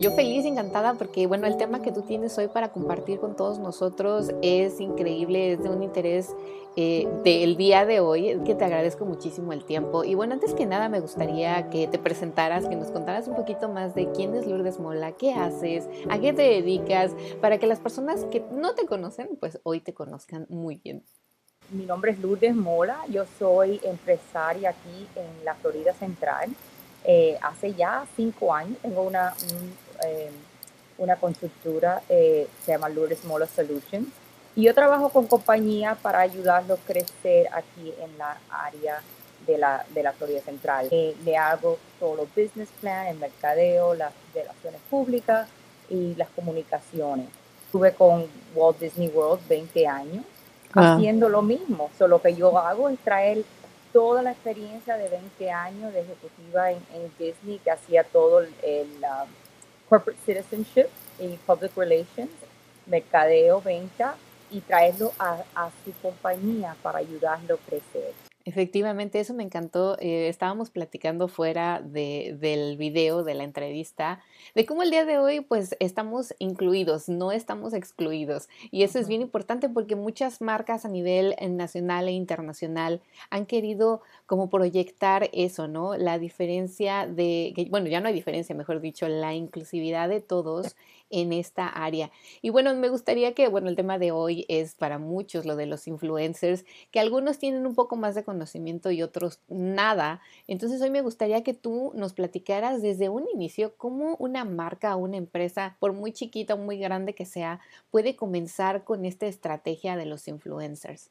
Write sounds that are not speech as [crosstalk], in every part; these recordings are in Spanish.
Yo feliz encantada porque, bueno, el tema que tú tienes hoy para compartir con todos nosotros es increíble, es de un interés eh, del día de hoy, que te agradezco muchísimo el tiempo. Y bueno, antes que nada me gustaría que te presentaras, que nos contaras un poquito más de quién es Lourdes Mola, qué haces, a qué te dedicas, para que las personas que no te conocen, pues hoy te conozcan muy bien. Mi nombre es Lourdes Mola, yo soy empresaria aquí en la Florida Central. Eh, hace ya cinco años tengo una, eh, una constructora, eh, se llama Lourdes Mola Solutions, y yo trabajo con compañías para ayudarlos a crecer aquí en la área de la, de la Florida Central. le hago todo los business plan, el mercadeo, las relaciones públicas y las comunicaciones. Estuve con Walt Disney World 20 años haciendo lo mismo. Solo que yo hago es traer toda la experiencia de 20 años de ejecutiva en, Disney, que hacía todo el, um, corporate citizenship y public relations, mercadeo, venta, y traerlo a, a su compañía para ayudarlo a crecer. Efectivamente, eso me encantó. Eh, estábamos platicando fuera de, del video, de la entrevista, de cómo el día de hoy pues estamos incluidos, no estamos excluidos. Y eso es bien importante porque muchas marcas a nivel eh, nacional e internacional han querido como proyectar eso, ¿no? La diferencia de, bueno, ya no hay diferencia, mejor dicho, la inclusividad de todos en esta área. Y bueno, me gustaría que, bueno, el tema de hoy es para muchos lo de los influencers, que algunos tienen un poco más de conocimiento y otros nada. Entonces hoy me gustaría que tú nos platicaras desde un inicio cómo una marca o una empresa, por muy chiquita o muy grande que sea, puede comenzar con esta estrategia de los influencers.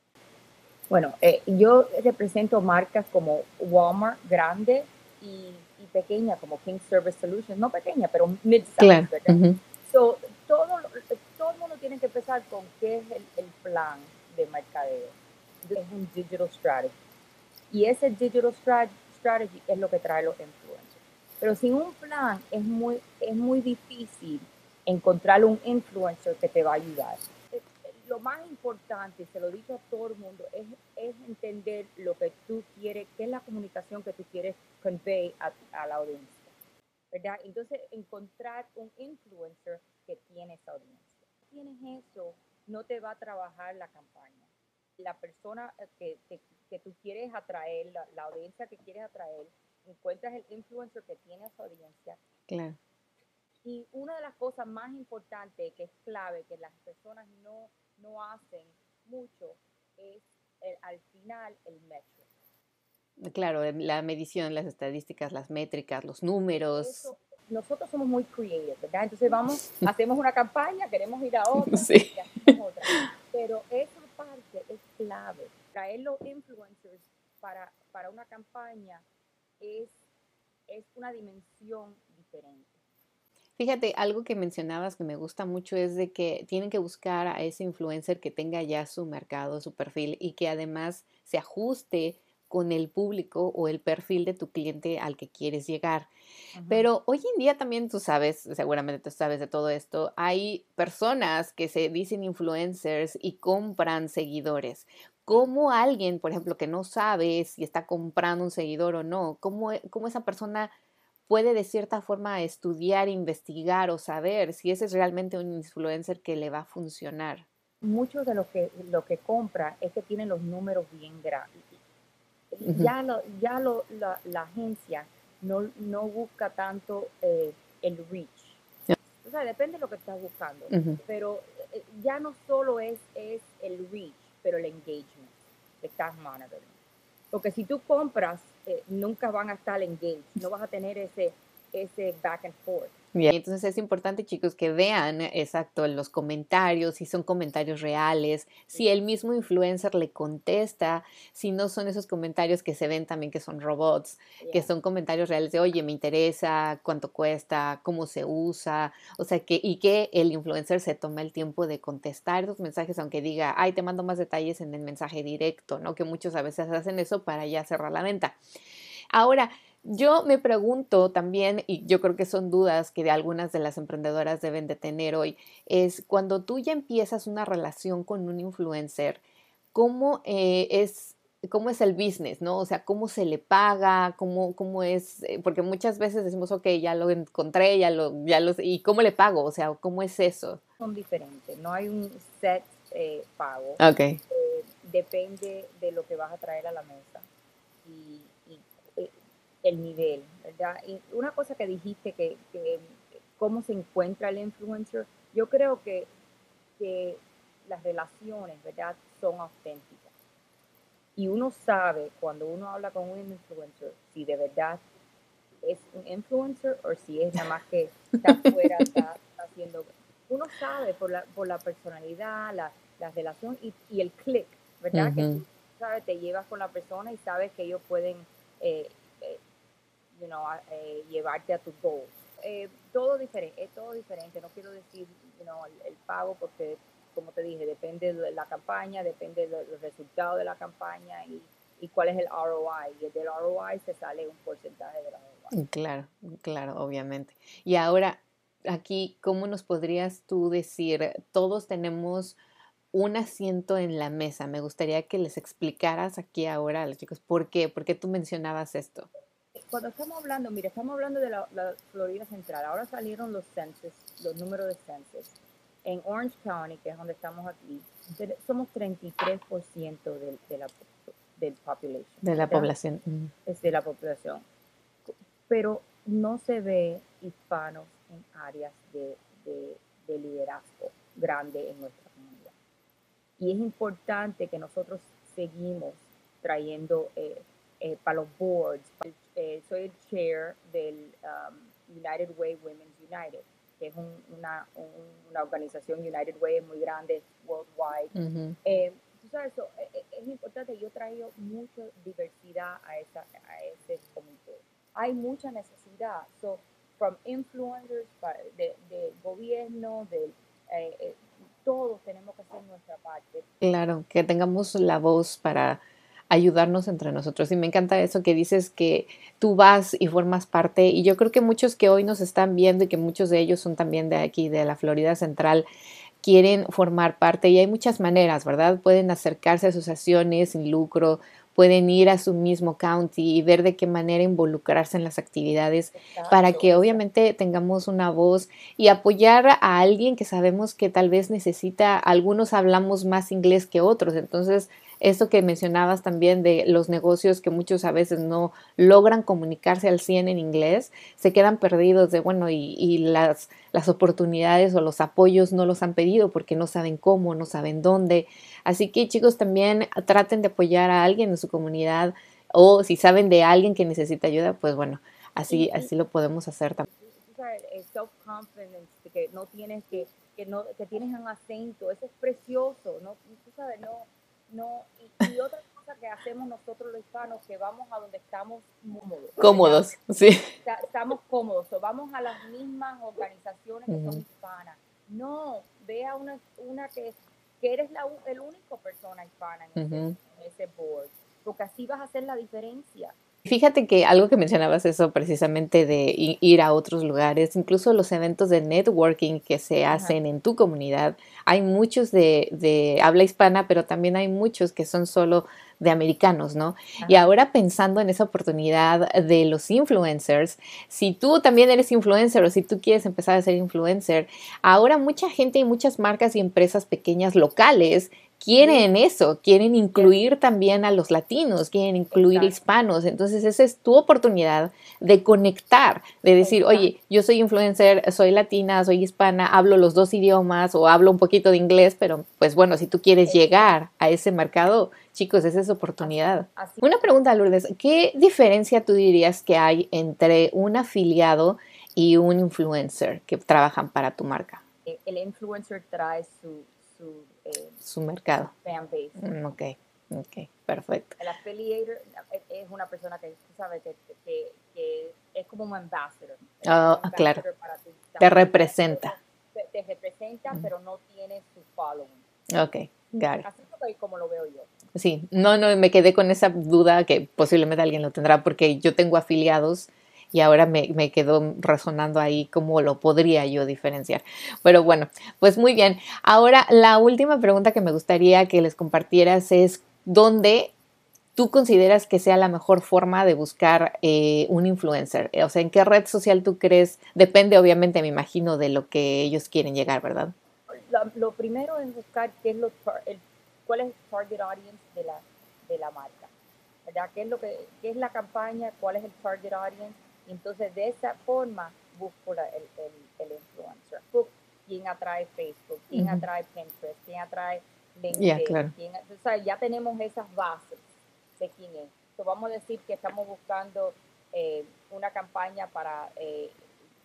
Bueno, eh, yo represento marcas como Walmart grande y, pequeña como King Service Solutions, no pequeña, pero mid-size, tiene que empezar con qué es el, plan de mercadeo. Es un digital strategy. Y ese digital strategy es lo que trae los influencers. Pero sin un plan es muy, es muy difícil encontrar un influencer que te va a ayudar. Eh, lo más importante, se lo digo a todo el mundo, es, es entender lo que tú quieres, qué es la comunicación que tú quieres convey a, a la audiencia. ¿verdad? Entonces, encontrar un influencer que tiene esa audiencia. Tienes eso, no te va a trabajar la campaña. La persona que, que, tú quieres atraer, la, audiencia que quieres atraer, encuentras el influencer que tiene esa audiencia. Claro. Y una de las cosas más importantes que es clave, que las personas no, no hacen mucho, es al final el metro. Claro, la medición, las estadísticas, las métricas, los números. Nosotros somos muy creative, ¿verdad? Entonces vamos, [laughs] hacemos una campaña, queremos ir a otra, sí. otra. Pero esa parte es clave. Traer los influencers para, para una campaña es, es una dimensión diferente. Fíjate, algo que mencionabas que me gusta mucho es de que tienen que buscar a ese influencer que tenga ya su mercado, su perfil y que además se ajuste con el público o el perfil de tu cliente al que quieres llegar. Pero hoy en día también tú sabes, seguramente tú sabes de todo esto, hay personas que se dicen influencers y compran seguidores. ¿Cómo alguien, por ejemplo, que no sabe si está comprando un seguidor o no, cómo, e, cómo esa persona puede de cierta forma estudiar, investigar o saber si ese es realmente un influencer que le va a funcionar? Muchos de los que, lo que compra es que tienen los números bien ya, lo, ya lo, la, agencia no, no busca tanto eh, el reach. O sea, depende de lo que estás buscando. Pero eh, ya no solo es, es el reach, pero el engagement que estás monitoring. Porque si tú compras, eh, nunca van a estar engaged, no vas a tener ese, ese back and forth. Bien, entonces es importante, chicos, que vean, exacto, los comentarios, si son comentarios reales, si el mismo influencer le contesta, si no son esos comentarios que se ven también que son robots, que son comentarios reales de, oye, me interesa, cuánto cuesta, cómo se usa, o sea, que, y que el influencer se toma el tiempo de contestar esos mensajes, aunque diga, ay, te mando más detalles en el mensaje directo, ¿no? Que muchos a veces hacen eso para ya cerrar la venta. Ahora, yo me pregunto también, y yo creo que son dudas que de algunas de las emprendedoras deben de tener hoy, es cuando tú ya empiezas una relación con un influencer, ¿cómo eh, es cómo es el business, ¿no? O sea, cómo se le paga, cómo, cómo es, eh, porque muchas veces decimos, ok, ya lo encontré, ya lo, ya ¿y cómo le pago? O sea, ¿cómo es eso? Son diferentes, no hay un set eh, pago. Ok. depende de lo que vas a traer a la mesa el nivel, ¿verdad? Y una cosa que dijiste, que, cómo se encuentra el influencer, yo creo que, que las relaciones, ¿verdad?, son auténticas. Y uno sabe cuando uno habla con un influencer si de verdad es un influencer o si es nada más que está [laughs] afuera, está, haciendo... Uno sabe por la, por la personalidad, la, la relación y, y el click, ¿verdad? Que tú sabes, te llevas con la persona y sabes que ellos pueden eh, you know, eh, llevarte a tu goal. Eh, todo diferente, es todo diferente. No quiero decir you know, el, pago porque, como te dije, depende de la campaña, depende del resultado de la campaña y, cuál es el ROI. Y del ROI se sale un porcentaje de la ROI. Claro, claro, obviamente. Y ahora, aquí, ¿cómo nos podrías tú decir? Todos tenemos un asiento en la mesa. Me gustaría que les explicaras aquí ahora a los chicos por qué, por qué tú mencionabas esto cuando estamos hablando, mira, estamos hablando de la, Florida Central, ahora salieron los censos, los números de censos. En Orange County, que es donde estamos aquí, somos 33% de, de, la del population. De la población. Es de la población. Pero no se ve hispanos en áreas de, de liderazgo grande en nuestra comunidad. Y es importante que nosotros seguimos trayendo eh, eh, para los boards, eh, soy el chair del um, United Way Women's United, que es una, una, organización United Way muy grande, worldwide. Eh, tú sabes, eso, eh, es, importante, yo traigo mucha diversidad a, esa, a ese comité. Hay mucha necesidad, so, from influencers, de, de gobierno, de, todos tenemos que hacer nuestra parte. Claro, que tengamos la voz para ayudarnos entre nosotros. Y me encanta eso que dices que tú vas y formas parte. Y yo creo que muchos que hoy nos están viendo y que muchos de ellos son también de aquí, de la Florida Central, quieren formar parte. Y hay muchas maneras, ¿verdad? Pueden acercarse a asociaciones sin lucro, pueden ir a su mismo county y ver de qué manera involucrarse en las actividades para que obviamente tengamos una voz y apoyar a alguien que sabemos que tal vez necesita, algunos hablamos más inglés que otros, entonces eso que mencionabas también de los negocios que muchos a veces no logran comunicarse al 100 en inglés, se quedan perdidos de, bueno, y, las, las oportunidades o los apoyos no los han pedido porque no saben cómo, no saben dónde. Así que chicos, también traten de apoyar a alguien en su comunidad o si saben de alguien que necesita ayuda, pues bueno, así, así lo podemos hacer también. Self-confidence, que no tienes que, que, no, que tienes un acento, eso es precioso, ¿no? Tú sabes, no, no, y, otra cosa que hacemos nosotros los hispanos, que vamos a donde estamos cómodos. Cómodos, sí. estamos cómodos, o vamos a las mismas organizaciones que son hispanas. No, ve a una, una que, que eres la el único persona hispana en, ese, en ese board, porque así vas a hacer la diferencia. Fíjate que algo que mencionabas eso precisamente de ir a otros lugares, incluso los eventos de networking que se hacen en tu comunidad, hay muchos de, de, habla hispana, pero también hay muchos que son solo de americanos, ¿no? Y ahora pensando en esa oportunidad de los influencers, si tú también eres influencer o si tú quieres empezar a ser influencer, ahora mucha gente y muchas marcas y empresas pequeñas locales quieren eso, quieren incluir también a los latinos, quieren incluir hispanos. Entonces, esa es tu oportunidad de conectar, de decir, oye, yo soy influencer, soy latina, soy hispana, hablo los dos idiomas o hablo un poquito de inglés, pero pues bueno, si tú quieres llegar a ese mercado, chicos, esa es oportunidad. Una pregunta, Lourdes, ¿qué diferencia tú dirías que hay entre un afiliado y un influencer que trabajan para tu marca? El influencer trae su eh, su mercado. Fan base. Mm, ok, ok, perfecto. El affiliator es una persona que, sabe, que, que, es como un ambassador. Oh, claro. te representa. Te, representa, pero no tiene su following. Ok, got it. Así como lo veo yo. Sí, no, no, me quedé con esa duda que posiblemente alguien lo tendrá porque yo tengo afiliados y ahora me, me, quedó resonando ahí cómo lo podría yo diferenciar. Pero bueno, pues muy bien. Ahora la última pregunta que me gustaría que les compartieras es dónde tú consideras que sea la mejor forma de buscar eh, un influencer. O sea, ¿en qué red social tú crees? Depende obviamente, me imagino, de lo que ellos quieren llegar, ¿verdad? Lo, primero es buscar qué es lo, cuál es el target audience de la, marca. ¿verdad? ¿Qué es, lo que, qué es la campaña? ¿Cuál es el target audience? Entonces, de esa forma, busco el, el, influencer. ¿Quién atrae Facebook? ¿Quién atrae Pinterest? ¿Quién atrae LinkedIn? ya tenemos esas bases de quién es. Entonces, vamos a decir que estamos buscando eh, una campaña para eh,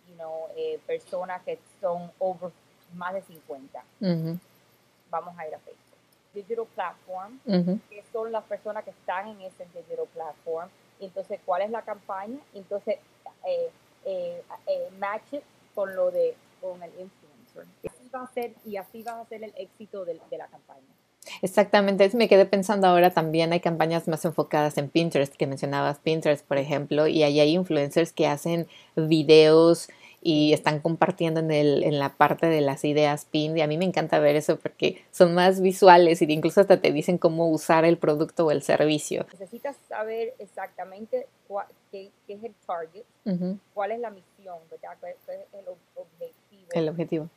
you know, eh, personas que son over más de 50. Vamos a ir a Facebook. Digital Platform, que son las personas que están en ese Digital Platform entonces cuál es la campaña, entonces eh, eh, eh, match it con lo de con el influencer. Así va a ser y así va a ser el éxito de, de la campaña. Exactamente, me quedé pensando ahora también hay campañas más enfocadas en Pinterest, que mencionabas Pinterest, por ejemplo, y ahí hay influencers que hacen videos y están compartiendo en, el, en la parte de las ideas PIN y a mí me encanta ver eso porque son más visuales y incluso hasta te dicen cómo usar el producto o el servicio. Necesitas saber exactamente qué, es el target, cuál es la misión, ¿verdad? ¿Cuál es el objetivo. El objetivo.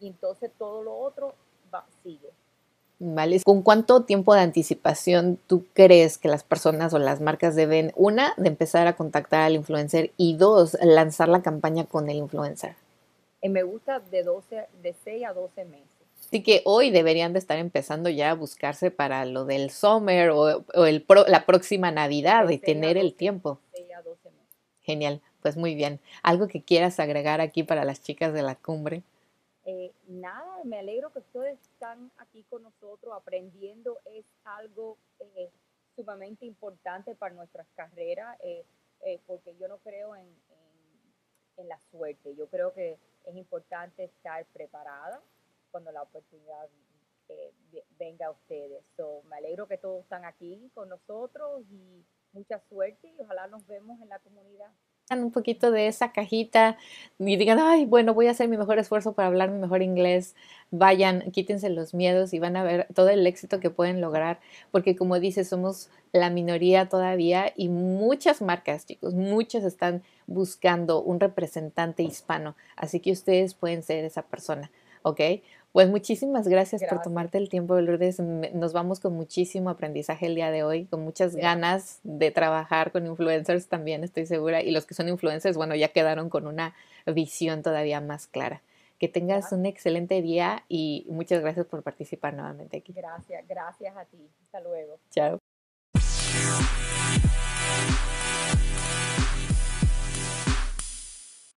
Y entonces todo lo otro va, sigue. ¿Vale? ¿Con cuánto tiempo de anticipación tú crees que las personas o las marcas deben, una, de empezar a contactar al influencer y dos, lanzar la campaña con el influencer? Eh, me gusta de, 12, de 6 a 12 meses. Así que hoy deberían de estar empezando ya a buscarse para lo del summer o, el la próxima Navidad y tener el tiempo. 6 a 12 meses. Genial, pues muy bien. ¿Algo que quieras agregar aquí para las chicas de la cumbre? Eh, nada, me alegro que ustedes están aquí con nosotros aprendiendo. Es algo eh, sumamente importante para nuestras carreras, eh, porque yo no creo en, en, la suerte. Yo creo que es importante estar preparada cuando la oportunidad venga a ustedes. So, me alegro que todos están aquí con nosotros y mucha suerte y ojalá nos vemos en la comunidad un poquito de esa cajita y digan, ay, bueno, voy a hacer mi mejor esfuerzo para hablar mi mejor inglés, vayan, quítense los miedos y van a ver todo el éxito que pueden lograr, porque como dice, somos la minoría todavía y muchas marcas, chicos, muchas están buscando un representante hispano, así que ustedes pueden ser esa persona, ¿ok? Pues muchísimas gracias, por tomarte el tiempo, Lourdes. Nos vamos con muchísimo aprendizaje el día de hoy, con muchas ganas de trabajar con influencers también, estoy segura. Y los que son influencers, bueno, ya quedaron con una visión todavía más clara. Que tengas un excelente día y muchas gracias por participar nuevamente aquí. Gracias, gracias a ti. Hasta luego. Chao.